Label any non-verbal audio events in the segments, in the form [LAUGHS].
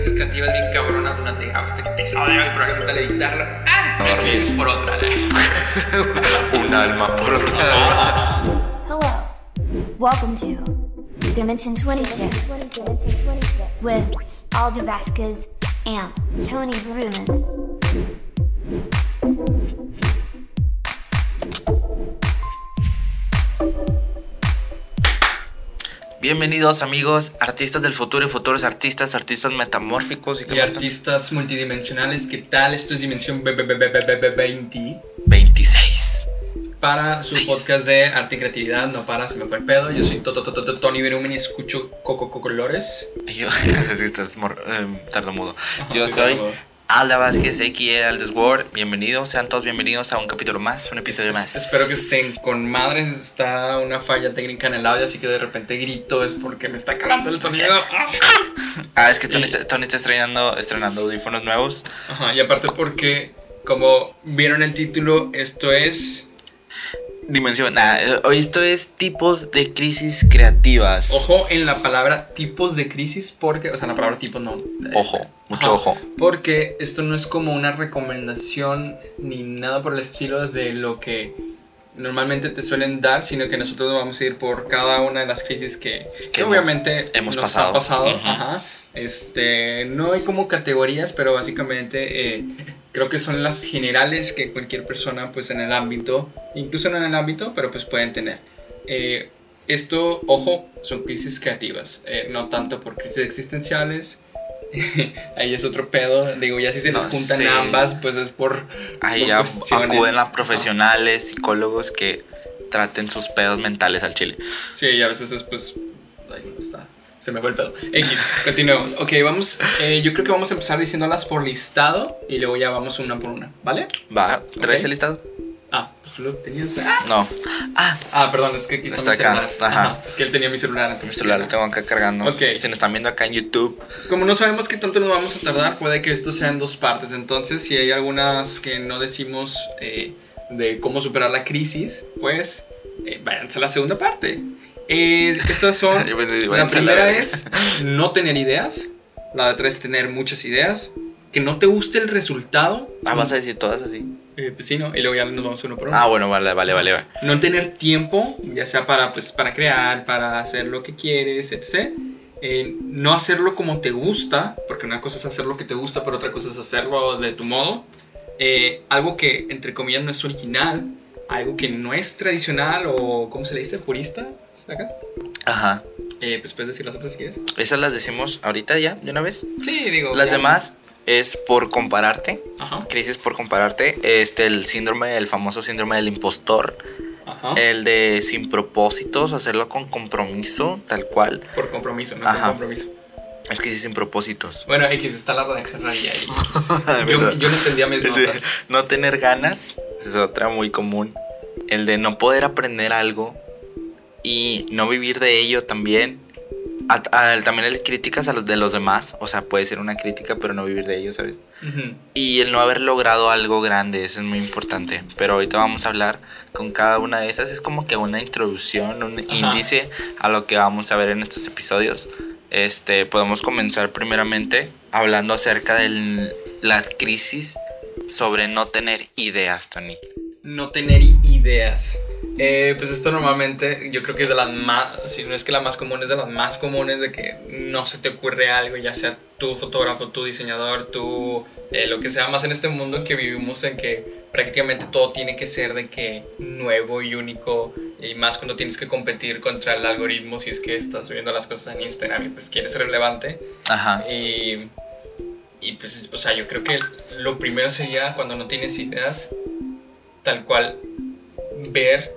crisis creativa es bien cabrona durante este episodio y probablemente al editarla. ¡Ah! Una crisis por otra. [LAUGHS] Un alma por otra. Hello. Welcome to Dimension 26 with Aldo Vasquez and Tony Bruman. Bienvenidos amigos, artistas del futuro y futuros artistas, artistas metamórficos y, Y artistas multidimensionales, ¿qué tal? Esto es Dimensión 20 26. para su podcast de arte y creatividad. No para, se me fue el pedo. Yo soy Toto Toto Toto, Tony Berumen y escucho Coco Coco Colores. Yo, [LAUGHS] sí, estás em. Ajá, Yo soy. Alda Vázquez, a.k.a. Aldes World. Bienvenidos, sean todos bienvenidos a un capítulo más, un episodio más. Espero que estén con madres. Está una falla técnica en el audio, así que de repente grito es porque me está calando el sonido. Ah. Es que Tony, está- Tony está estrenando, estrenando audífonos nuevos. Ajá, y aparte porque, como vieron el título, esto es... Dimensión, ah, eh, hoy esto es tipos de crisis creativas. Ojo en la palabra tipos de crisis, porque, o sea, la palabra tipos no. Ojo, mucho Ajá, ojo. Porque esto no es como una recomendación ni nada por el estilo de lo que normalmente te suelen dar, sino que nosotros vamos a ir por cada una de las crisis que, que obviamente hemos nos pasado. ha pasado. Ajá. Este, no hay como categorías, pero básicamente eh, creo que son las generales que cualquier persona, pues en el ámbito, incluso no en el ámbito, pero pues pueden tener. Eh, esto, ojo, son crisis creativas, eh, no tanto por crisis existenciales. [LAUGHS] Ahí es otro pedo. Digo, ya si se les No juntan sé. ambas, pues es por. Ahí por acuden a profesionales, psicólogos que traten sus pedos mentales al chile. Sí, y a veces es pues. Ay, no está. Se me fue el pedo. X, continuemos. Ok, vamos. eh, yo creo que vamos a empezar diciéndolas por listado y luego ya vamos una por una, ¿vale? Va, ¿traes Ok. el listado? Ah, pues lo tenías. Ah, No. Ah, ah, perdón, es que aquí está, Está mi acá, celular. ajá. Es que él tenía mi celular antes. mi celular lo tengo acá cargando. Ok. Si nos están viendo acá en YouTube, Como no sabemos qué tanto nos vamos a tardar, puede que esto sea en dos partes. Entonces, si hay algunas que no decimos eh, de cómo superar la crisis, pues eh, váyanse a la segunda parte. Eh, estas son. [LAUGHS] Yo pensé, la primera es no tener ideas. La otra es tener muchas ideas. Que no te guste el resultado. ah, vas a decir todas así. Eh, pues sí, ¿no? Y luego ya nos vamos uno por uno. Ah, bueno, vale, vale, vale. vale. No tener tiempo, ya sea para, pues, para crear, para hacer lo que quieres, etc. Eh, no hacerlo como te gusta, porque una cosa es hacer lo que te gusta, pero otra cosa es hacerlo de tu modo. Eh, algo que, entre comillas, no es original, algo que no es tradicional o, ¿cómo se le dice? ¿Purista? ¿Sacas? Ajá. Eh, pues puedes decir las otras si quieres. Esas las decimos ahorita ya, de una vez. Sí, digo. Las ya. demás es por compararte. Ajá, Crisis por compararte. Este, el síndrome, el famoso síndrome del impostor. ajá. El de sin propósitos, hacerlo con compromiso, tal cual. por compromiso, no Ajá. compromiso. Es que sí, sin propósitos. Bueno, X está la redacción ahí. [LAUGHS] Yo, yo no entendía mis Sí, notas. no tener ganas es otra muy común. El de no poder aprender algo y no vivir de ello también. A- a- también el críticas a los de los demás. O sea, puede ser una crítica, pero no vivir de ello, ¿sabes? Y el no haber logrado algo grande, eso es muy importante. Pero ahorita vamos a hablar con cada una de esas. Es como que una introducción, un índice a lo que vamos a ver en estos episodios. Este, podemos comenzar primeramente hablando acerca de la crisis sobre no tener ideas, Tony. no tener ideas. Eh, pues esto normalmente yo creo que es de las más, si no es que la más común, es de las más comunes de que no se te ocurre algo, ya sea tu fotógrafo, tu diseñador, tu eh, lo que sea, más en este mundo en que vivimos en que prácticamente todo tiene que ser de que nuevo y único y más cuando tienes que competir contra el algoritmo si es que estás subiendo las cosas en Instagram y pues quieres ser relevante. Ajá. Y, y pues, o sea, yo creo que lo primero sería cuando no tienes ideas, tal cual, ver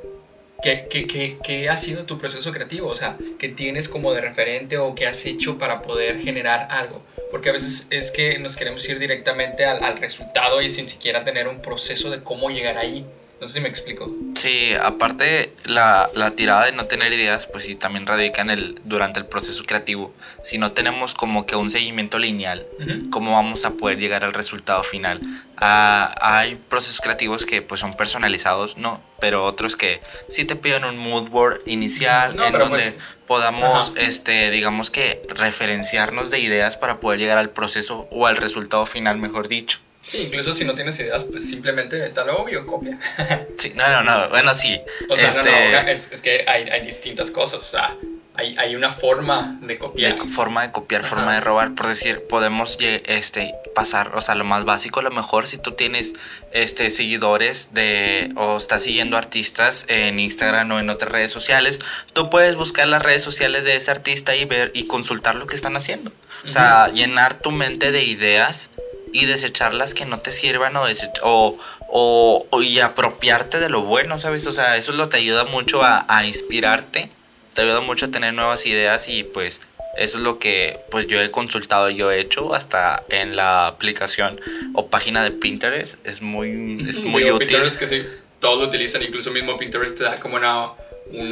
qué, qué, qué, qué ha sido tu proceso creativo, o sea, qué tienes como de referente o qué has hecho para poder generar algo. Porque a veces es que nos queremos ir directamente al, al resultado y sin siquiera tener un proceso de cómo llegar ahí. No sé si me explico. Sí, aparte la, la tirada de no tener ideas, pues sí, también radica en el, durante el proceso creativo. Si no tenemos como que un seguimiento lineal, Ujú. ¿cómo vamos a poder llegar al resultado final? Ah, hay procesos creativos que pues son personalizados, no, pero otros que sí te piden un mood board inicial No, en donde pues, podamos, ajá. este, digamos que referenciarnos de ideas para poder llegar al proceso o al resultado final, mejor dicho. Sí, incluso si no tienes ideas, pues simplemente vete a lo obvio, copia. [LAUGHS] Sí, no, no, no, bueno, sí. O sea, no, este, no, una- es, es que hay, hay distintas cosas, o sea, hay, hay una forma de copiar. de forma de copiar, Ajá. forma de robar, por decir, podemos este pasar, o sea, lo más básico, a lo mejor si tú tienes este seguidores de o estás siguiendo artistas en Instagram o en otras redes sociales, tú puedes buscar las redes sociales de ese artista y ver y consultar lo que están haciendo. O sea, llenar tu mente de ideas y desechar las que no te sirvan o, desech- o, o- o- y apropiarte de lo bueno, ¿sabes? O sea, eso lo te ayuda mucho a, a inspirarte, te ayuda mucho a tener nuevas ideas y pues eso es lo que pues yo he consultado, yo he hecho hasta en la aplicación o página de Pinterest, es muy, es muy Digo, útil. Pinterest que sí, todos lo utilizan, incluso mismo Pinterest te da como una, un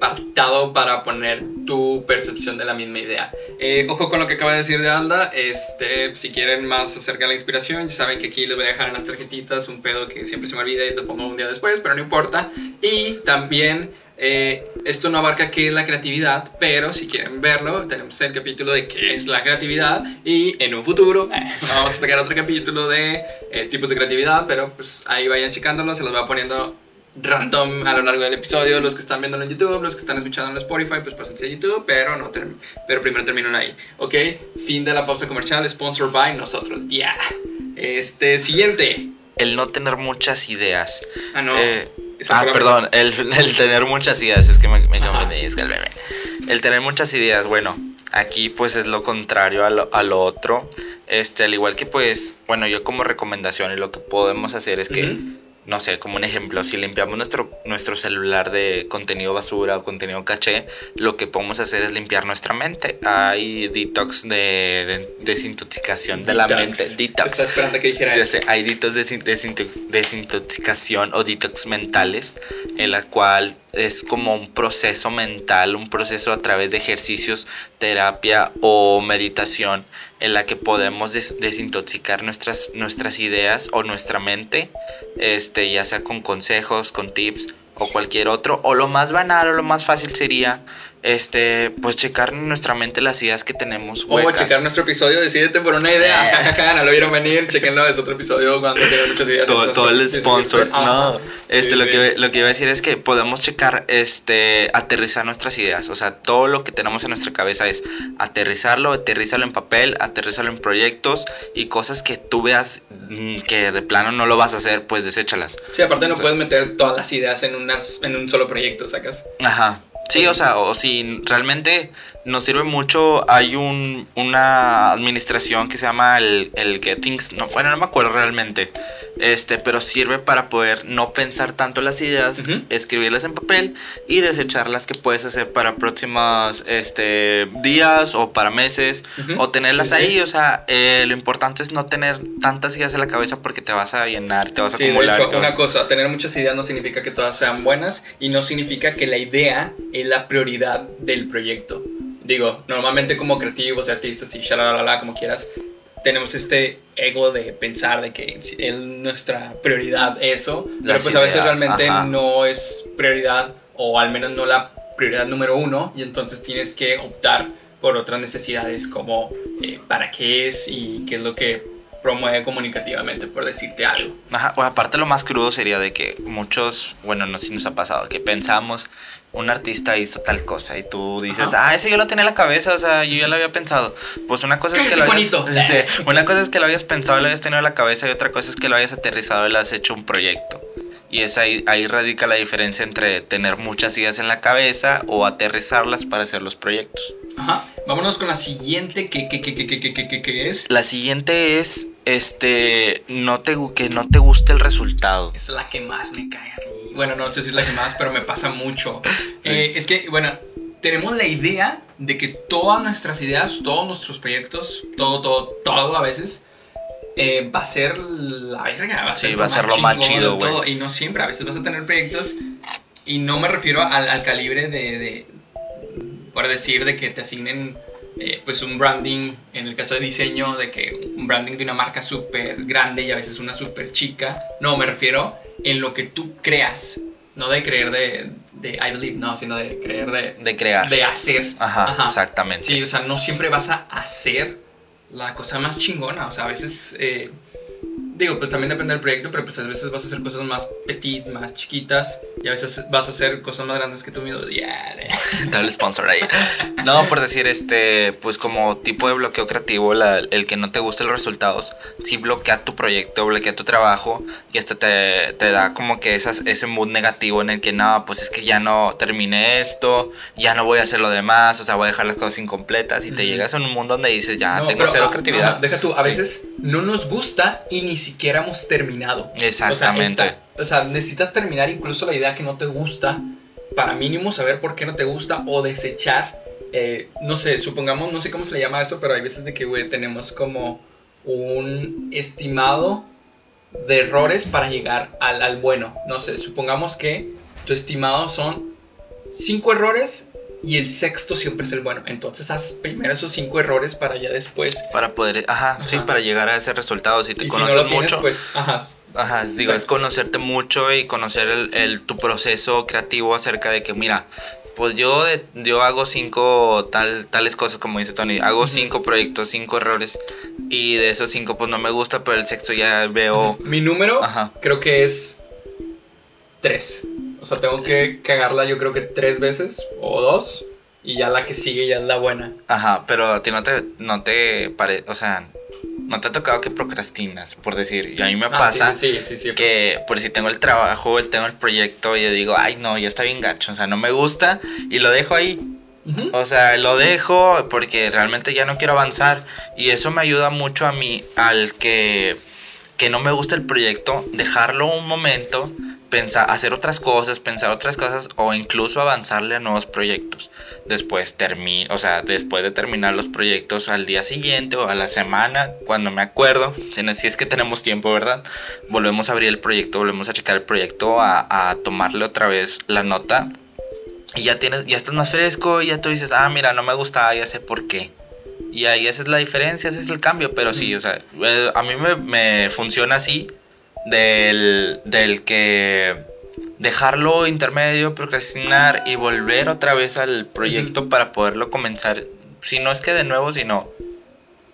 apartado para poner tu percepción de la misma idea. Eh, ojo con lo que acaba de decir de Alda, este, si quieren más acerca de la inspiración, ya saben que aquí les voy a dejar en las tarjetitas un pedo que siempre se me olvida y lo pongo un día después, pero no importa. Y también... eh, esto no abarca qué es la creatividad, pero si quieren verlo, tenemos el capítulo de qué es la creatividad y en un futuro [LAUGHS] vamos a sacar otro capítulo de eh, tipos de creatividad, pero pues ahí vayan checándolo, se los va poniendo random a lo largo del episodio, los que están viendo en YouTube, los que están escuchando en Spotify, pues pásense a YouTube, pero, no pero primero terminan ahí, ¿ok? Fin de la pausa comercial, sponsored by nosotros, ya. Este, siguiente. El no tener muchas ideas. Ah, no. Eh, ah, perdón, el, el tener muchas ideas, es que me, me confundí, es que el meme. El tener muchas ideas, bueno, aquí pues es lo contrario a lo, a lo otro. Este, al igual que pues, bueno, yo como recomendación y lo que podemos hacer es que. No sé, como un ejemplo, si limpiamos nuestro, nuestro celular de contenido basura o contenido caché, lo que podemos hacer es limpiar nuestra mente. Hay detox de, de desintoxicación de la mente. Detox. Estaba esperando que dijera sé, hay detox de desin- desinto- desintoxicación o detox mentales, en la cual es como un proceso mental, un proceso a través de ejercicios, terapia o meditación, en la que podemos des- desintoxicar nuestras, nuestras ideas o nuestra mente, este, ya sea con consejos, con tips o cualquier otro, o lo más banal o lo más fácil sería, este, pues checar en nuestra mente las ideas que tenemos. O huecas. checar nuestro episodio, decídete por una idea. No [LAUGHS] lo vieron venir. Chequenlo, es otro episodio cuando tienen muchas ideas. todo, el sponsor. No, este, Sí, lo, sí. que, lo que iba a decir es que podemos checar, este, aterrizar nuestras ideas. O sea, todo lo que tenemos en nuestra cabeza es aterrizarlo, aterrizarlo en papel, aterrizarlo en proyectos y cosas que tú veas mm, que de plano no lo vas a hacer, pues deséchalas. Sí, aparte no O sea- puedes meter todas las ideas en, unas, en un solo proyecto, ¿sacas? Ajá. Sí, o sea, o si realmente nos sirve mucho, hay un, una administración que se llama el, el Gettings, no, bueno, no me acuerdo realmente, este, pero sirve para poder no pensar tanto las ideas, escribirlas en papel y desecharlas que puedes hacer para próximos este, días o para meses o tenerlas ahí, o sea, eh, lo importante es no tener tantas ideas en la cabeza porque te vas a llenar, te vas a Sí, acumular. hecho, una cosa, tener muchas ideas no significa que todas sean buenas y no significa que la idea es la prioridad del proyecto. Digo, normalmente como creativos, artistas y shalalala, como quieras, tenemos este ego de pensar de que es nuestra prioridad eso, pero Las pues a veces realmente ajá. no es prioridad o al menos no la prioridad número uno y entonces tienes que optar por otras necesidades como eh, para qué es y qué es lo que promueve comunicativamente, por decirte algo. Ajá, bueno, aparte lo más crudo sería de que muchos, bueno, no sé si nos ha pasado, que pensamos, un artista hizo tal cosa y tú dices, Ajá. ah, ese yo lo tenía en la cabeza, o sea, yo ya lo había pensado. Pues una cosa es que [LAUGHS] ¡Qué lo bonito! hayas, [LAUGHS] Sí, una cosa es que lo hayas pensado, lo hayas tenido en la cabeza y otra cosa es que lo hayas aterrizado y lo has hecho un proyecto. Y es ahí, ahí radica la diferencia entre tener muchas ideas en la cabeza o aterrizarlas para hacer los proyectos. Ajá. Vámonos con la siguiente que, que, que, que es. La siguiente es este no te, que no te guste el resultado. Es la que más me cae. Bueno, no sé si es la que más, pero me pasa mucho. [LAUGHS] Eh, es que, bueno, tenemos la idea de que todas nuestras ideas, todos nuestros proyectos, todo, todo, todo a veces, eh, va a ser la verga. Va a Sí, ser va a ser lo más chido, güey. Y no siempre, a veces vas a tener proyectos. Y no me refiero al, al calibre de, de. Por decir, de que te asignen. eh, pues un branding, en el caso de diseño, de que un branding de una marca súper grande y a veces una súper chica. No, me refiero en lo que tú creas. No de creer de, de I believe, no, sino de creer de, De crear. de hacer. Ajá, exactamente. Sí, o sea, no siempre vas a hacer la cosa más chingona. O sea, a veces, eh, digo, pues también depende del proyecto, pero pues a veces vas a hacer cosas más petit, más chiquitas. Y a veces vas a hacer cosas más grandes que tú mismo. Yeah, [LAUGHS] el sponsor ahí. No, por decir, este, pues como tipo de bloqueo creativo, la- el que no te gusten los resultados, sí bloquea tu proyecto, bloquea tu trabajo y hasta te, te da como que esas, ese mood negativo en el que no, pues es que ya no terminé esto, ya no voy a hacer lo demás, o sea, voy a dejar las cosas incompletas y te llegas a un mundo donde dices, ya No, tengo pero, cero ah, creatividad. ajá, deja tú, a Sí. veces no nos gusta ni siquiera hemos terminado. Exactamente. O sea, esta- o sea, necesitas terminar incluso la idea que no te gusta para mínimo saber por qué no te gusta o desechar. eh, no sé, supongamos, no sé cómo se le llama eso, pero hay veces de que, güey, tenemos como un estimado de errores para llegar al, al bueno. No sé, supongamos que tu estimado son cinco errores y el sexto siempre es el bueno. Entonces haz primero esos cinco errores para ya después. Para poder, ajá, sí, Ajá. para llegar a ese resultado, si te y si no conoces lo tienes, mucho. pues, ajá. Ajá, digo, es Exacto. conocerte mucho y conocer el, el- tu proceso creativo acerca de que, mira, pues yo, yo hago cinco tal, tales cosas, como dice Tony, hago cinco proyectos, cinco errores, y de esos cinco pues no me gusta, pero el sexto ya veo... Mi número Ajá. creo que es tres. O sea, tengo que cagarla yo creo que tres veces o dos. Y ya la que sigue ya es la buena. Ajá, pero a ti no te, no te pare, o sea, no te ha tocado que procrastinas, por decir, y a mí me Ah, pasa... Sí, sí, sí. sí, que por si tengo el trabajo, tengo el proyecto y yo digo, ay no, ya está bien gacho, o sea, no me gusta y lo dejo ahí. O sea, lo dejo porque realmente ya no quiero avanzar y eso me ayuda mucho a mí al que que no me gusta el proyecto, dejarlo un momento, pensar hacer otras cosas, pensar otras cosas o incluso avanzarle a nuevos proyectos. Después termino, o sea, después de terminar los proyectos al día siguiente o a la semana, cuando me acuerdo, si es que tenemos tiempo, ¿verdad? Volvemos a abrir el proyecto, volvemos a checar el proyecto, a, a tomarle otra vez la nota y ya tienes, ya estás más fresco y ya tú dices, ah, mira, no me gusta, ya sé por qué. Y ahí esa es la diferencia, ese es el cambio, pero sí, o sea, eh, a mí me, me funciona así del, del que dejarlo intermedio, procrastinar y volver otra vez al proyecto para poderlo comenzar, si no es que de nuevo, sino,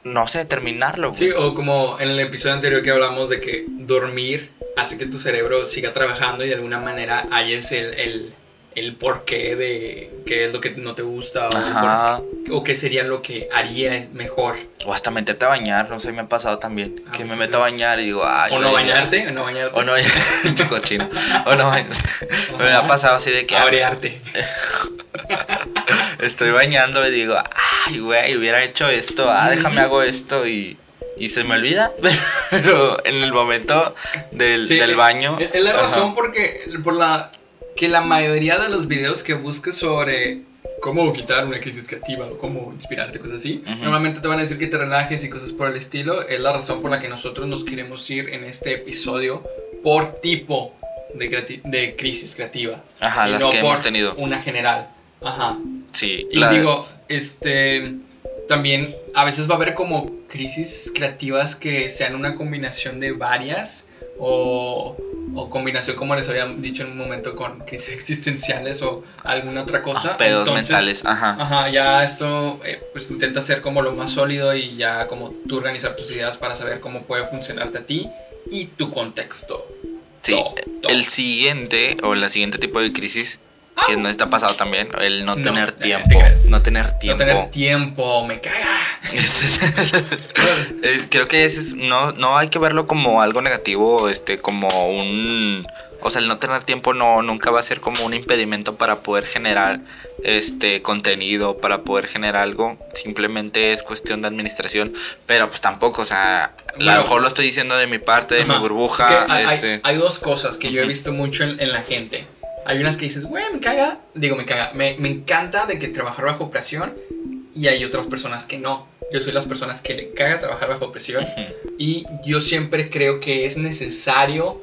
no sé, terminarlo. güey. Sí, o como en el episodio anterior que hablamos de que dormir hace que tu cerebro siga trabajando y de alguna manera halles el, el, el porqué de qué es lo que no te gusta o, qué sería lo que haría mejor. O hasta meterte a bañar, no sé, me ha pasado también. Ah, que pues me meto a bañar y digo, ay, O no güey, ya". bañarte, [LAUGHS] o no bañarte. O no, [LAUGHS] pinche cochino. O no, [LAUGHS] me ha pasado así de que ah, Abrearte. estoy bañando y digo, ay, güey, hubiera hecho esto, ah, déjame hago esto y, y se me olvida. Pero en el momento del, Sí, del eh, baño. Es la ajá. razón porque por la que la mayoría de los videos que busques sobre cómo quitar una crisis creativa o cómo inspirarte, cosas así, normalmente te van a decir que te relajes y cosas por el estilo. Es la razón por la que nosotros nos queremos ir en este episodio por tipo de, de crisis creativa. Ajá, y las no que hemos por tenido. Una general. Ajá. Sí, Y la- digo, este, también a veces va a haber como crisis creativas que sean una combinación de varias o, o combinación, como les había dicho en un momento, con crisis [LAUGHS] existenciales o alguna otra cosa. ah, pedos Entonces, mentales, ajá. Ajá, ya esto eh, pues intenta ser como lo más sólido y ya como tú organizar tus ideas para saber cómo puede funcionarte a ti y tu contexto. Sí, Todo, todo. el siguiente o la siguiente tipo de crisis que no está pasado también, el no, No, tener eh, ¿te tiempo, no tener tiempo. No tener tiempo, me caga. [LAUGHS] Eh, Creo que es, no, no hay que verlo como algo negativo, este, como un, o sea, el no tener tiempo no nunca va a ser como un impedimento para poder generar este contenido, para poder generar algo. Simplemente es cuestión de administración, pero pues tampoco, o sea, a lo mejor lo estoy diciendo de mi parte, de mi burbuja, Es que hay, hay- este, hay dos cosas que yo he visto mucho en, en la gente. Hay unas que dices, güey, me caga. Digo, me caga. Me, me encanta de que trabajar bajo presión. Y hay otras personas que no. yo soy las personas que le caga trabajar bajo presión y yo siempre creo que es necesario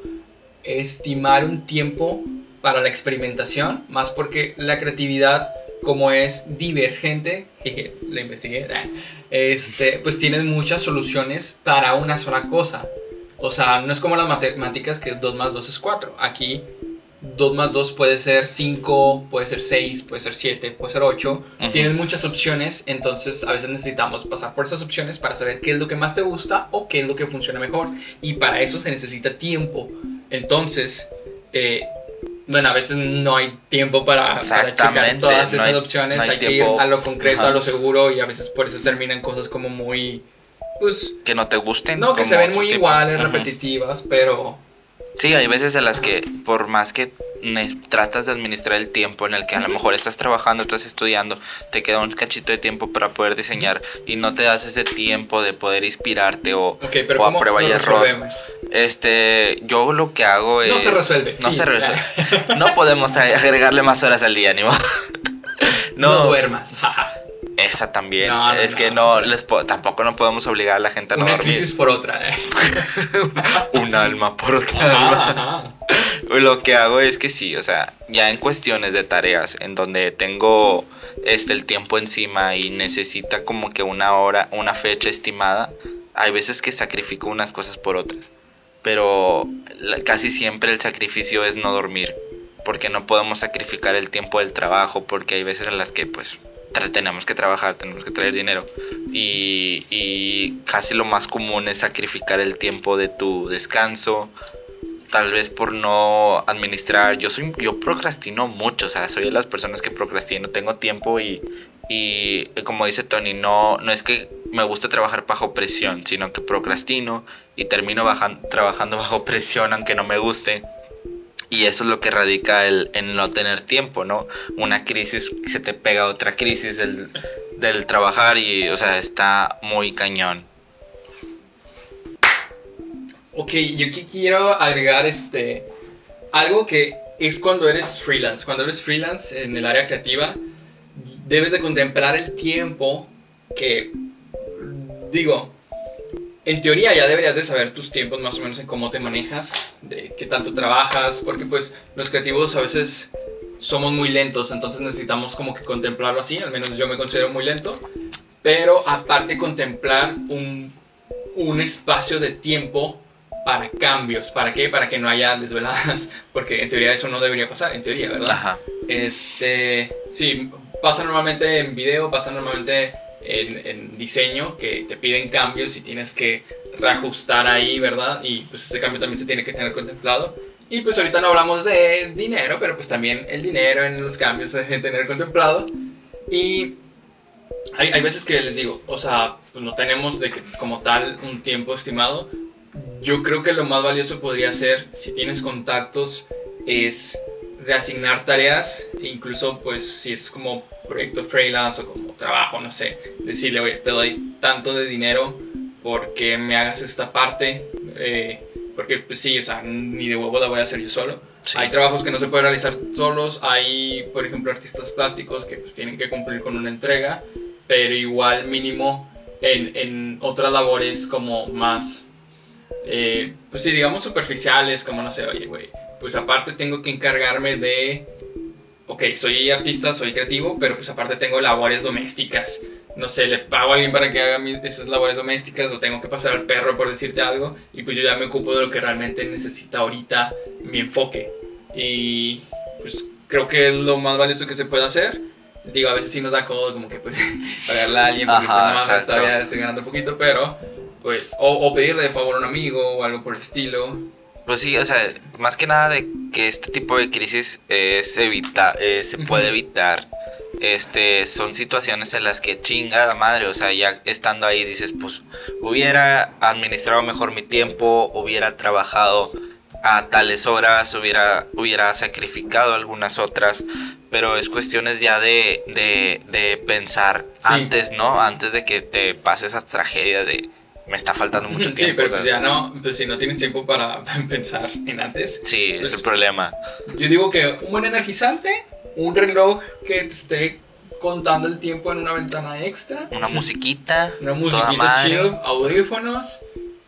estimar un tiempo para la experimentación, más porque la creatividad como es divergente, [LAUGHS] jeje, la investigué, [LAUGHS] este, pues tienes muchas soluciones para una sola cosa. O sea, no es como las matemáticas que 2 más 2 es 4. Aquí 2 más 2 puede ser 5, puede ser 6, puede ser 7, puede ser 8. Tienes muchas opciones, entonces a veces necesitamos pasar por esas opciones para saber qué es lo que más te gusta o qué es lo que funciona mejor. Y para eso se necesita tiempo. Entonces, eh, bueno, a veces no hay tiempo para, para checar todas esas opciones. hay, que ir a lo concreto, a lo seguro, y a veces por eso terminan cosas como muy. Pues. Que no te gusten. No, que se ven muy iguales, repetitivas, pero. Sí, hay veces en las que, por más que tratas de administrar el tiempo en el que a lo mejor estás trabajando, estás estudiando, te queda un cachito de tiempo para poder diseñar y no te das ese tiempo de poder inspirarte o, o a prueba y error. Este, yo lo que hago es. No se resuelve. No se resuelve. no podemos agregarle más horas al día, ni no, no duermas. [LAUGHS] Esa también. es que no, les tampoco no podemos obligar a la gente a no Una crisis por otra, ¿eh? [LAUGHS] Un alma por otra Lo que hago es que sí, o sea, ya en cuestiones de tareas en donde tengo este el tiempo encima y necesita como que una hora, una fecha estimada, hay veces que sacrifico unas cosas por otras. Pero casi siempre el sacrificio es no dormir, porque no podemos sacrificar el tiempo del trabajo, porque hay veces en las que pues tenemos que trabajar, tenemos que traer dinero y, y casi lo más común es sacrificar el tiempo de tu descanso, tal vez por no administrar. Yo soy yo procrastino mucho, o sea, soy de las personas que procrastino, tengo tiempo y, y como dice Tony, no no es que me gusta trabajar bajo presión, sino que procrastino y termino trabajando [LAUGHS] bajo presión aunque no me guste. Y eso es lo que radica el, en no tener tiempo, ¿no? Una crisis, se te pega otra crisis del, del trabajar y, o sea, está muy cañón. Ok, yo quiero agregar este algo que es cuando eres freelance. Cuando eres freelance en el área creativa, debes de contemplar el tiempo que, digo, en teoría ya deberías de saber tus tiempos más o menos en cómo te manejas, de qué tanto trabajas, porque pues los creativos a veces somos muy lentos, entonces necesitamos como que contemplarlo así, al menos yo me considero muy lento, pero aparte contemplar un, un espacio de tiempo para cambios, ¿para qué? Para que no haya desveladas, [LAUGHS] porque en teoría eso no debería pasar, en teoría, ¿verdad? Ajá. Este, sí, pasa normalmente en video, pasa normalmente en, diseño que te piden cambios y tienes que reajustar ahí, ¿verdad? Y pues ese cambio también se tiene que tener contemplado. Y pues ahorita no hablamos de dinero, pero pues también el dinero en los cambios se debe tener contemplado. Y hay, hay veces que les digo, o sea, pues no tenemos de que, como tal un tiempo estimado. Yo creo que lo más valioso podría ser, si tienes contactos, es reasignar tareas, incluso pues si es como proyecto freelance o como trabajo, no sé, decirle, oye, te doy tanto de dinero porque me hagas esta parte, eh, porque pues sí, o sea, ni de huevo la voy a hacer yo solo. Hay trabajos que no se pueden realizar solos, hay, por ejemplo, artistas plásticos que pues tienen que cumplir con una entrega, pero igual mínimo en, en otras labores como más, eh, pues sí, digamos superficiales, como no sé, oye, güey, pues aparte tengo que encargarme de ok, soy artista, soy creativo, pero pues aparte tengo labores domésticas. No sé, le pago a alguien para que haga esas labores domésticas o tengo que pasar al perro por decirte algo y pues yo ya me ocupo de lo que realmente necesita ahorita mi enfoque. Y pues creo que es lo más valioso que se puede hacer. Digo, a veces sí nos da codo como que pues [LAUGHS] pagarle a alguien porque Ajá, pues, todavía estoy ganando un poquito, pero pues o, o pedirle de favor a un amigo o algo por el estilo. Pues sí, o sea, más que nada de que este tipo de crisis es evita, eh, se puede evitar. Este, son situaciones en las que chinga la madre, o sea, ya estando ahí dices, pues hubiera administrado mejor mi tiempo, hubiera trabajado a tales horas, hubiera, hubiera sacrificado algunas otras, pero es cuestiones ya de, de, de pensar antes, ¿no? Antes de que te pase esa tragedia de me está faltando mucho tiempo. Sí, pero pues ya no, pues si no tienes tiempo para [LAUGHS] pensar en antes. Sí, es el pues problema. Yo digo que un buen energizante, un reloj que te esté contando el tiempo en una ventana extra. Una musiquita. [LAUGHS] Una musiquita chill, audífonos,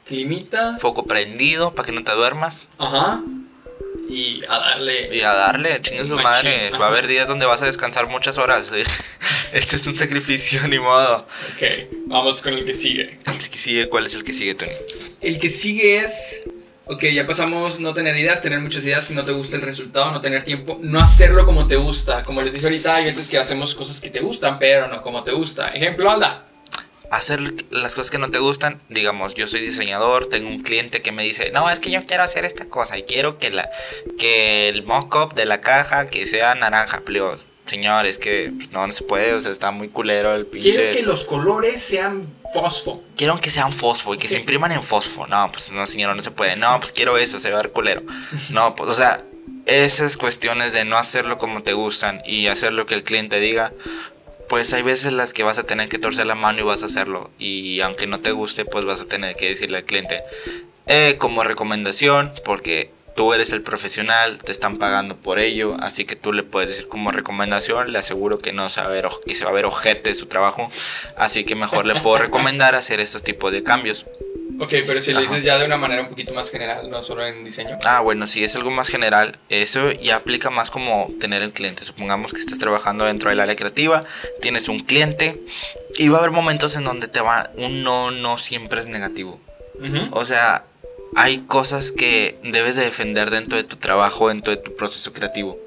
climita, Foco prendido para que no te duermas. ajá. Y a darle. Y a darle, chingue su Machín, madre. Va ajá. a haber días donde vas a descansar muchas horas. [LAUGHS] Este es un sacrificio, [LAUGHS] ni modo. Ok, vamos con el que sigue. El que sigue, ¿cuál es el que sigue, Tony? El que sigue es. Ok, ya pasamos no tener ideas, tener muchas ideas que no te gusta el resultado, no tener tiempo, no hacerlo como te gusta. Como les dije ahorita, hay veces que hacemos cosas que te gustan, pero no como te gusta. Ejemplo, Alda. Hacer las cosas que no te gustan, digamos, yo soy diseñador, tengo un cliente que me dice, no, es que yo quiero hacer esta cosa y quiero que, la, que el mock-up de la caja que sea naranja, plios. Señor, es que pues, no, no se puede, o sea, está muy culero el pinche... Quiero que los colores sean fosfo. Quiero que sean fosfo y que se impriman en fosfo. No, pues no, señor, no se puede. No, pues quiero eso, se va a ver culero. No, pues, o sea, esas cuestiones de no hacerlo como te gustan y hacer lo que el cliente diga, pues hay veces las que vas a tener que torcer la mano y vas a hacerlo. Y aunque no te guste, pues vas a tener que decirle al cliente, eh, como recomendación, porque tú eres el profesional, te están pagando por ello, así que tú le puedes decir como recomendación, le aseguro que no se va a ver, que se va a ver ojete de su trabajo, así que mejor le puedo recomendar hacer estos tipos de cambios. Ok, pero si lo dices ya de una manera un poquito más general, no solo en diseño. Ah, bueno, si es algo más general, eso ya aplica más como tener el cliente. Supongamos que estés trabajando dentro del área creativa, tienes un cliente y va a haber momentos en donde te va un no, no siempre es negativo. Ujú. O sea, hay cosas que debes de defender dentro de tu trabajo, dentro de tu proceso creativo.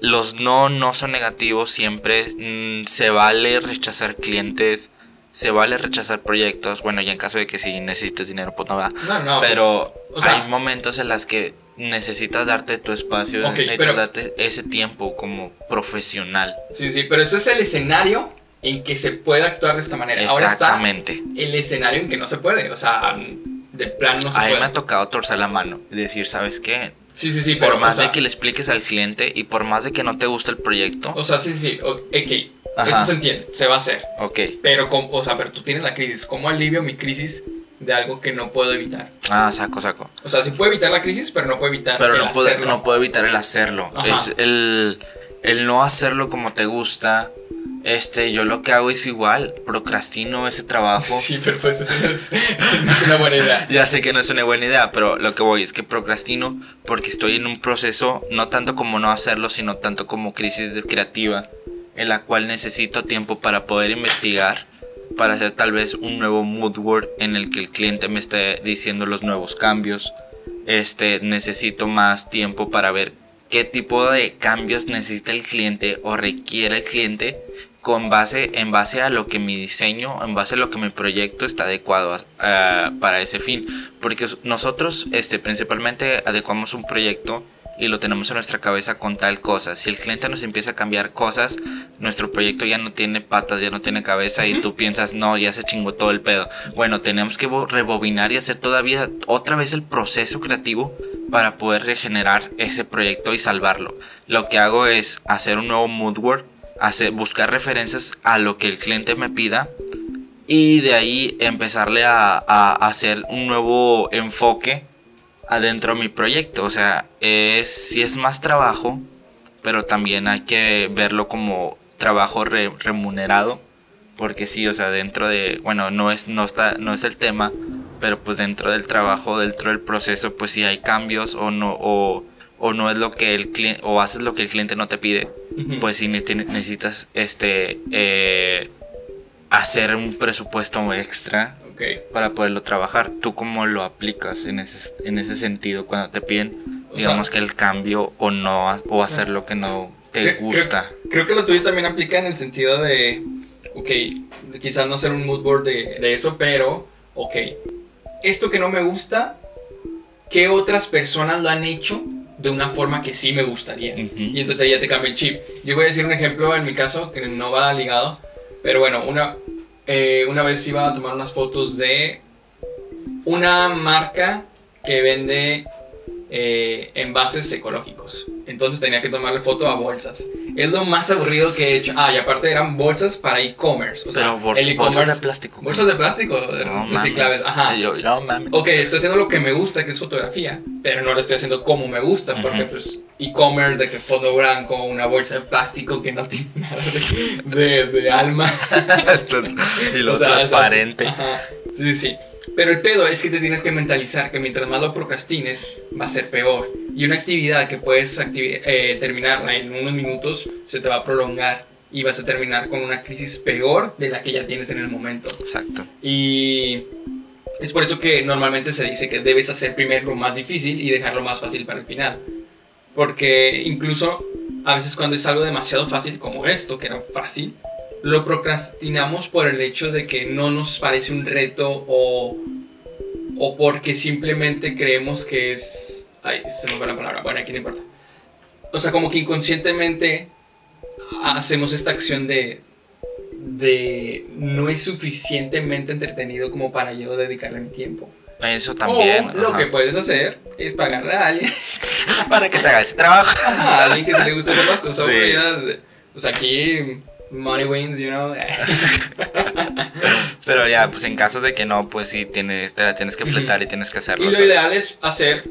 Los no no son negativos siempre. mm, se vale rechazar clientes. Se vale rechazar proyectos. Bueno, ya en caso de que si necesites dinero, pues no va. No, no. Pero pues, o sea- hay momentos en las que necesitas darte tu espacio, Ok, necesitas pero- darte ese tiempo como profesional. Sí, sí, pero ese es el escenario en que se puede actuar de esta manera. Ahora está el escenario en que no se puede. O sea, de plano no se A mí puede. me ha tocado torcer la mano y decir, ¿sabes qué? Sí, sí, sí, por pero. más o sea, de que le expliques al cliente y por más de que no te guste el proyecto, O sea, sí, sí, ok. Ajá. Eso se entiende, se va a hacer. ok. Pero, o sea, pero tú tienes la crisis. ¿Cómo alivio mi crisis de algo que no puedo evitar? Ah, saco, saco. O sea, sí puedo evitar la crisis, pero no puedo evitar Pero el no puedo, hacerlo. no puedo evitar el hacerlo. Ajá. Es el, el no hacerlo como te gusta. Este, yo lo que hago es igual, procrastino ese trabajo. Sí, pero pues eso no es, no es una buena idea. [LAUGHS] Ya sé que no es una buena idea, pero lo que voy es que procrastino porque estoy en un proceso, no tanto como no hacerlo, sino tanto como crisis creativa, en la cual necesito tiempo para poder investigar, para hacer tal vez un nuevo mood board en el que el cliente me esté diciendo los nuevos cambios. Este, necesito más tiempo para ver qué tipo de cambios necesita el cliente o requiere el cliente con base en base a lo que mi diseño, en base a lo que mi proyecto está adecuado para ese fin, porque nosotros este principalmente adecuamos un proyecto y lo tenemos en nuestra cabeza con tal cosa. Si el cliente nos empieza a cambiar cosas, nuestro proyecto ya no tiene patas, ya no tiene cabeza y tú piensas, "No, ya se chingó todo el pedo." Bueno, tenemos que bo- rebobinar y hacer todavía otra vez el proceso creativo para poder regenerar ese proyecto y salvarlo. Lo que hago es hacer un nuevo mood board, hacer, buscar referencias a lo que el cliente me pida y de ahí empezarle a, a hacer un nuevo enfoque adentro de mi proyecto. O sea, es, si es más trabajo, pero también hay que verlo como trabajo re- remunerado. Porque sí, o sea, dentro de, bueno, no es, no está, no es el tema, pero pues dentro del trabajo, dentro del proceso, pues si hay cambios o no, o, o no es lo que el cliente, o haces lo que el cliente no te pide, pues si necesitas este eh, hacer un presupuesto extra Ok. para poderlo trabajar. ¿Tú cómo lo aplicas en ese, en ese sentido cuando te piden, O digamos sea- que el cambio o no, o hacer lo que no te Creo- gusta? Creo, creo que lo tuyo también aplica en el sentido de, ok, quizás no ser un mood board de, de eso, pero, ok, esto que no me gusta, ¿qué otras personas lo han hecho de una forma que sí me gustaría? Y entonces ahí ya te cambia el chip. Yo voy a decir un ejemplo en mi caso que no va ligado, pero bueno, una, eh, una vez iba a tomar unas fotos de una marca que vende eh, envases ecológicos. Entonces tenía que tomarle foto a bolsas. Es lo más aburrido que he hecho. Ah, y aparte eran bolsas para e-commerce. O sea, Pero el bolsas e-commerce. de plástico. Bolsas de plástico, de No reciclables. Ajá. Yo, no mames. Ok, estoy haciendo lo que me gusta, que es fotografía, pero no lo estoy haciendo como me gusta, porque Ujú. pues e-commerce de que fondo blanco, una bolsa de plástico que no tiene nada de, de, de alma. [LAUGHS] y lo [LAUGHS] O sea, transparente. esas- ajá. Sí, sí. Pero el pedo es que te tienes que mentalizar que mientras más lo procrastines, va a ser peor. Y una actividad que puedes activi- eh, terminarla en unos minutos se te va a prolongar y vas a terminar con una crisis peor de la que ya tienes en el momento. Exacto. Y es por eso que normalmente se dice que debes hacer primero lo más difícil y dejarlo más fácil para el final. Porque incluso a veces cuando es algo demasiado fácil, como esto, que era fácil, lo procrastinamos por el hecho de que no nos parece un reto o, o porque simplemente creemos que es... Ay, se me fue la palabra. Bueno, aquí no importa. O sea, como que inconscientemente hacemos esta acción de, de no es suficientemente entretenido como para yo dedicarle mi tiempo. Eso también. o lo ajá. que puedes hacer es pagarle a alguien, [LAUGHS] Para que te haga ese trabajo. a alguien que se le guste hacer las cosas Sí. aburridas. Pues aquí, money wins, you know. [LAUGHS] Pero ya, pues en caso de que no, pues sí, tienes, te la tienes que fletar y tienes que hacerlo. Y lo ¿sabes? ideal es hacer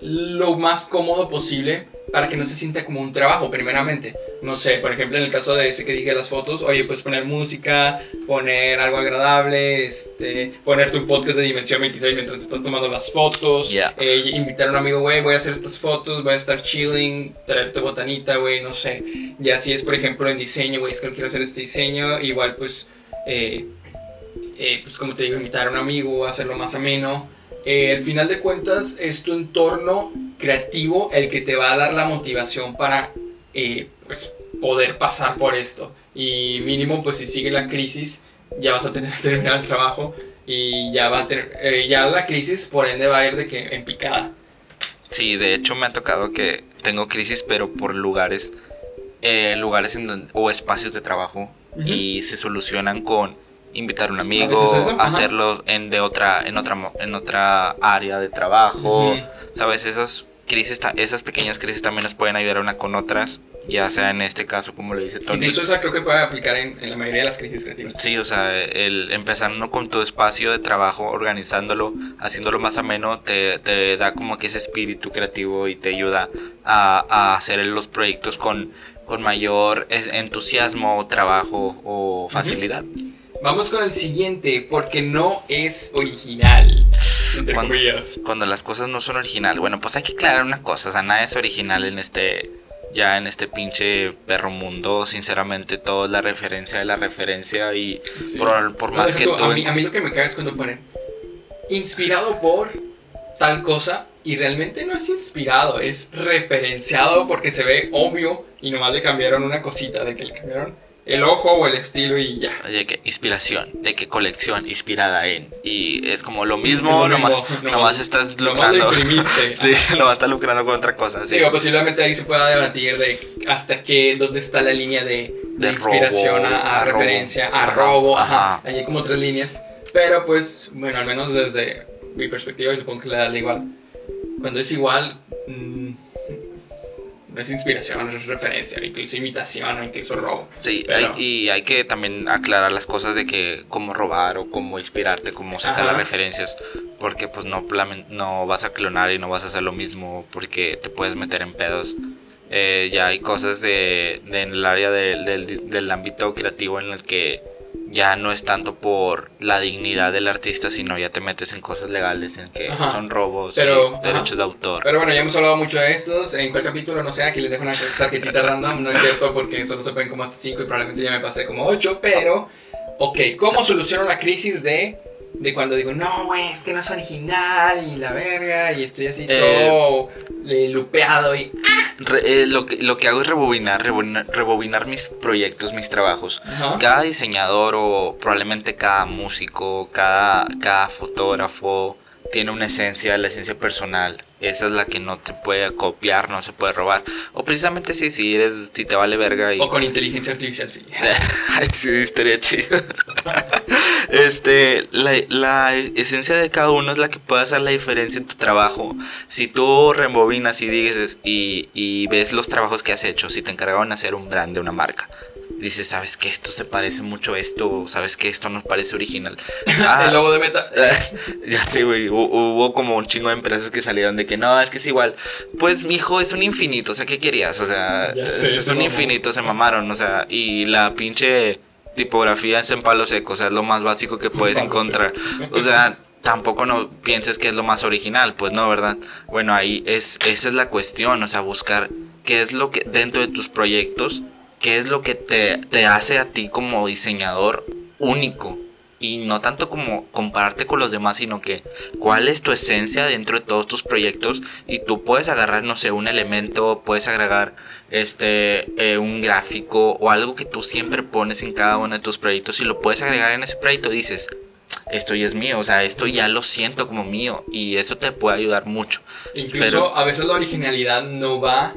lo más cómodo posible para que no se sienta como un trabajo, primeramente. No sé, por ejemplo, en el caso de ese que dije las fotos, oye, puedes poner música, poner algo agradable, este, ponerte un podcast de Dimensión 26 mientras te estás tomando las fotos, Ya. eh, invitar a un amigo, güey, voy a hacer estas fotos, voy a estar chilling, traerte botanita, güey, no sé. Y así es, por ejemplo, en diseño, güey, es que quiero hacer este diseño, igual pues... Eh, eh, pues como te digo, invitar a un amigo, hacerlo más ameno. Eh, al final de cuentas es tu entorno creativo el que te va a dar la motivación para eh, pues, poder pasar por esto. Y mínimo, pues si sigue la crisis, ya vas a tener [LAUGHS] que terminar el trabajo y ya va a tener, eh, ya la crisis por ende va a ir de que en picada. Sí, de hecho me ha tocado que tengo crisis, pero por lugares, eh, lugares en donde- o espacios de trabajo y se solucionan con invitar a un A amigo, ajá. hacerlo en de otra, en otra, en otra área de trabajo, sabes esas crisis, esas pequeñas crisis también nos pueden ayudar una con otras, ya sea en este caso como le dice Tony. Incluso esa creo que puede aplicar en, en la mayoría de las crisis creativas. Sí, o sea, el empezando con tu espacio de trabajo, organizándolo, haciéndolo más ameno, te, te da como que ese espíritu creativo y te ayuda a, a hacer los proyectos con, con mayor entusiasmo, trabajo o facilidad. Vamos con el siguiente, porque no es original. Cuando, las cosas no son originales. Bueno, pues hay que aclarar una cosa, o sea, nada es original en este ya en este pinche perro mundo, sinceramente todo es la referencia de la referencia y Sí. por, por No, más que tú a, mí, a mí lo que me caga es cuando ponen inspirado por tal cosa y realmente no es inspirado, es referenciado porque se ve obvio y nomás le cambiaron una cosita, de que le cambiaron el ojo o el estilo y ya. de que inspiración, de que colección inspirada en. Y es como lo mismo, Es lo nomás, mismo, nomás- nomás estás nomás lo lucrando. imprimiste. [LAUGHS] sí, nomás estás lucrando con otra cosa. Sí, Digo, posiblemente ahí se pueda debatir de hasta qué, dónde está la línea de, de De inspiración robo, a, a a robo. referencia, a Ajá, robo, ajá. ajá. Ahí hay como tres líneas. Pero pues, bueno, al menos desde mi perspectiva, y supongo que la da igual. Cuando es igual, mm, no es inspiración, es referencia, incluso imitación incluso robo. Sí, Pero- hay- y hay que también aclarar las cosas de que cómo robar o cómo inspirarte, cómo sacar Ajá. las referencias, porque pues no, no vas a clonar y no vas a hacer lo mismo porque te puedes meter en pedos. Eh, ya hay cosas de, de en el área del- del, del ámbito creativo en el que ya no es tanto por la dignidad del artista, sino ya te metes en cosas legales en que Ajá. son robos Pero, y derechos de autor. Pero bueno, ya hemos hablado mucho de estos. En cuál capítulo, no sé, aquí les dejo una tarjetita random. No es cierto porque solo se pueden como hasta 5 y probablemente ya me pasé como 8. Pero, ok, ¿cómo soluciono la crisis de, de cuando digo, no, güey, es que no es original y la verga y estoy así Eh, todo eh, lupeado y. Re- eh, lo, que, lo que hago es rebobinar, rebobinar, rebobinar mis proyectos, mis trabajos. Ajá. Cada diseñador o probablemente cada músico, cada, cada fotógrafo tiene una esencia, la esencia personal. Esa es la que no se puede copiar, no se puede robar. O precisamente si, si eres, si te vale verga y... O con inteligencia artificial, sí. [LAUGHS] Sí, estaría chido. [LAUGHS] Este, la, la esencia de cada uno es la que puede hacer la diferencia en tu trabajo. Si tú rebobinas y dices y, y ves los trabajos que has hecho, si te encargaron de hacer un brand de una marca, dices, sabes que esto se parece mucho a esto, sabes que esto nos parece original. [LAUGHS] el logo de Meta. [LAUGHS] ya sé, güey. Hubo como un chingo de empresas que salieron de que no, es que es igual. Pues mi hijo es un infinito, o sea, ¿qué querías? O sea, es, un infinito, se mamaron, o sea, y la pinche tipografía es en palo seco, o sea, es lo más básico que puedes encontrar. O sea, [LAUGHS] tampoco no pienses que es lo más original, pues no, ¿verdad? Bueno, ahí es, esa es la cuestión, o sea, buscar qué es lo que dentro de tus proyectos, qué es lo que te, te hace a ti como diseñador único. Y no tanto como compararte con los demás, sino que cuál es tu esencia dentro de todos tus proyectos. Y tú puedes agarrar, no sé, un elemento, puedes agregar este eh, un gráfico o algo que tú siempre pones en cada uno de tus proyectos y lo puedes agregar en ese proyecto. Dices, esto ya es mío, o sea, esto ya lo siento como mío y eso te puede ayudar mucho. Incluso a veces la originalidad no va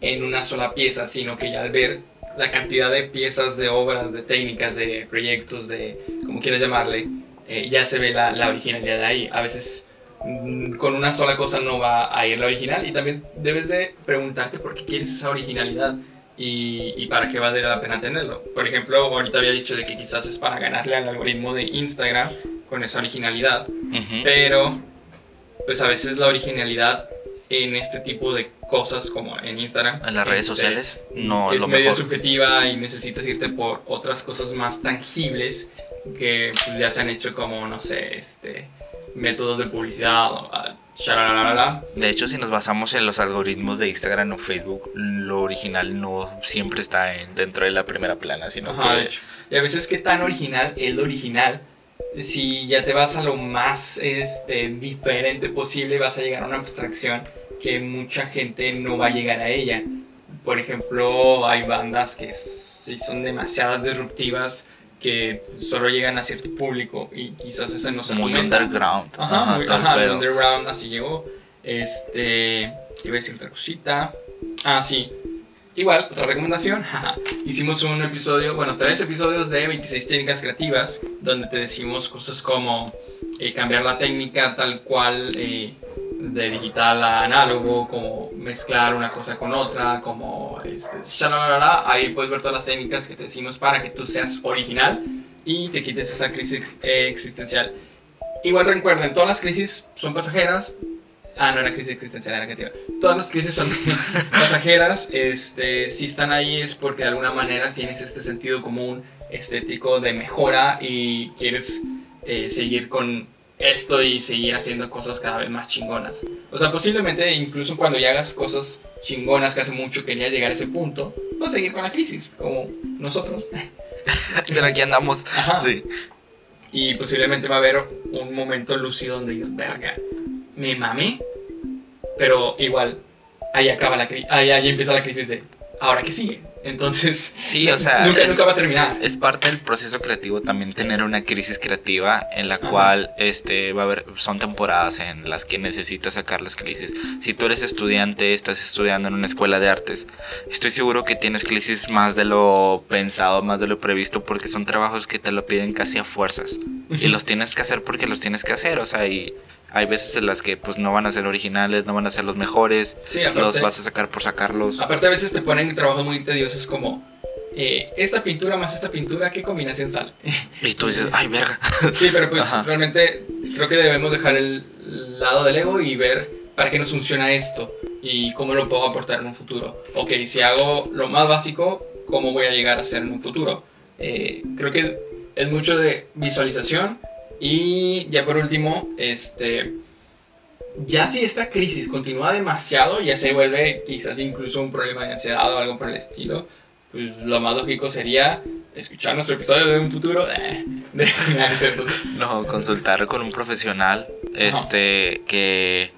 en una sola pieza, sino que ya al ver la cantidad de piezas, de obras, de técnicas, de proyectos, de como quieras llamarle, eh, ya se ve la, la, originalidad ahí. A veces mm, con una sola cosa no va a ir la original y también debes de preguntarte por qué quieres esa originalidad y, y, para qué vale la pena tenerlo. Por ejemplo, ahorita había dicho de que quizás es para ganarle al algoritmo de Instagram con esa originalidad, pero pues a veces la originalidad en este tipo de cosas como en Instagram. En las redes este, sociales no es, medio subjetiva y necesitas irte por otras cosas más tangibles que pues, ya se han hecho como, no sé, este métodos de publicidad o de hecho, si nos basamos en los algoritmos de Instagram o Facebook, lo original no siempre está dentro de la primera plana, sino que... Y a veces qué tan original es lo original. Si ya te vas a lo más este, diferente posible, vas a llegar a una abstracción que mucha gente no va a llegar a ella. Por ejemplo, hay bandas que sí son demasiadas disruptivas que solo llegan a cierto público y quizás ese no se Muy underground. Ajá, muy, ajá, underground, así llegó. Este, iba a decir otra cosita. Ah, sí. Igual, otra recomendación. [LAUGHS] Hicimos un episodio, bueno, tres episodios de 26 técnicas creativas, donde te decimos cosas como eh, cambiar la técnica tal cual eh, de digital a análogo, como mezclar una cosa con otra, como este, ahí puedes ver todas las técnicas que te decimos para que tú seas original y te quites esa crisis existencial. Igual recuerden, todas las crisis son pasajeras. Ah, no era crisis existencial, era negativa. Todas las crisis son [LAUGHS] pasajeras. Este, si están ahí es porque de alguna manera tienes este sentido común estético de mejora y quieres eh, seguir con esto y seguir haciendo cosas cada vez más chingonas. O sea, posiblemente incluso cuando ya hagas cosas chingonas que hace mucho quería llegar a ese punto, vas a seguir con la crisis, como nosotros. [LAUGHS] Pero aquí andamos. Sí. Y posiblemente va a haber un momento lúcido donde digas, verga, me mamé, pero igual, ahí acaba la crisis, ahí, ahí empieza la crisis de, ahora qué sigue. Entonces, sí, o sea, nunca, va a terminar. Es parte del proceso creativo también tener una crisis creativa en la cual este va a haber son temporadas en las que necesitas sacar las crisis. Si tú eres estudiante, estás estudiando en una escuela de artes, estoy seguro que tienes crisis más de lo pensado, más de lo previsto porque son trabajos que te lo piden casi a fuerzas y los tienes que hacer porque los tienes que hacer, o sea, y hay veces en las que pues no van a ser originales, no van a ser los mejores, los vas a sacar por sacarlos. Aparte a veces te ponen trabajos muy tediosos como eh, esta pintura más esta pintura, ¿qué combinación sale? Y tú dices, ay, verga. [LAUGHS] Sí, pero pues realmente creo que debemos dejar el lado del ego y ver para qué nos funciona esto y cómo lo puedo aportar en un futuro. Ok, si hago lo más básico, ¿cómo voy a llegar a ser en un futuro? Eh, creo que es mucho de visualización y ya por último, este, ya si esta crisis continúa demasiado, ya se vuelve quizás incluso un problema de ansiedad o algo por el estilo, pues lo más lógico sería escuchar nuestro episodio de un futuro. [LAUGHS] Eh, no, consultar con un profesional, este, que,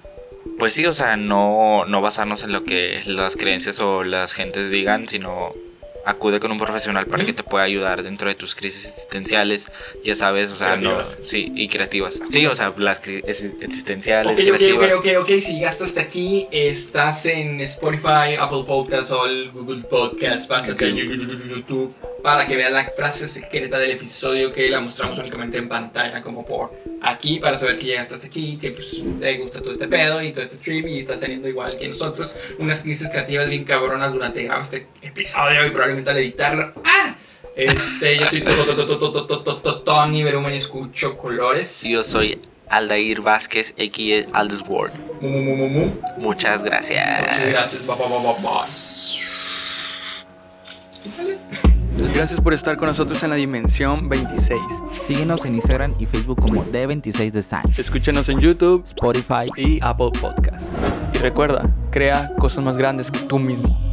pues sí, o sea, no, no basarnos en lo que las creencias o las gentes digan, sino acude con un profesional para que te pueda ayudar dentro de tus crisis existenciales, ya sabes, o sea, no, sí, y creativas. Sí, o sea, las existenciales, okay, creativas. Ok, ok, ok, si llegaste hasta aquí, estás en Spotify, Apple Podcasts o el Google Podcast, pásate en YouTube para que veas la frase secreta del episodio que la mostramos únicamente en pantalla, como por aquí, para saber que llegaste hasta aquí, que pues te gusta todo este pedo y todo este trip y estás teniendo igual que nosotros unas crisis creativas bien cabronas durante grabar este episodio y probablemente mental editarlo. ¡Ah! Este, yo soy Tony Berumen y escucho colores. Yo soy Aldair Vázquez, X Aldous Ward. Muchas gracias. Muchas gracias. Gracias por estar con nosotros en la Dimensión 26. Síguenos en Instagram y Facebook como D26 Design. Escúchenos en YouTube, Spotify y Apple Podcasts. Y recuerda, crea cosas más grandes que tú mismo.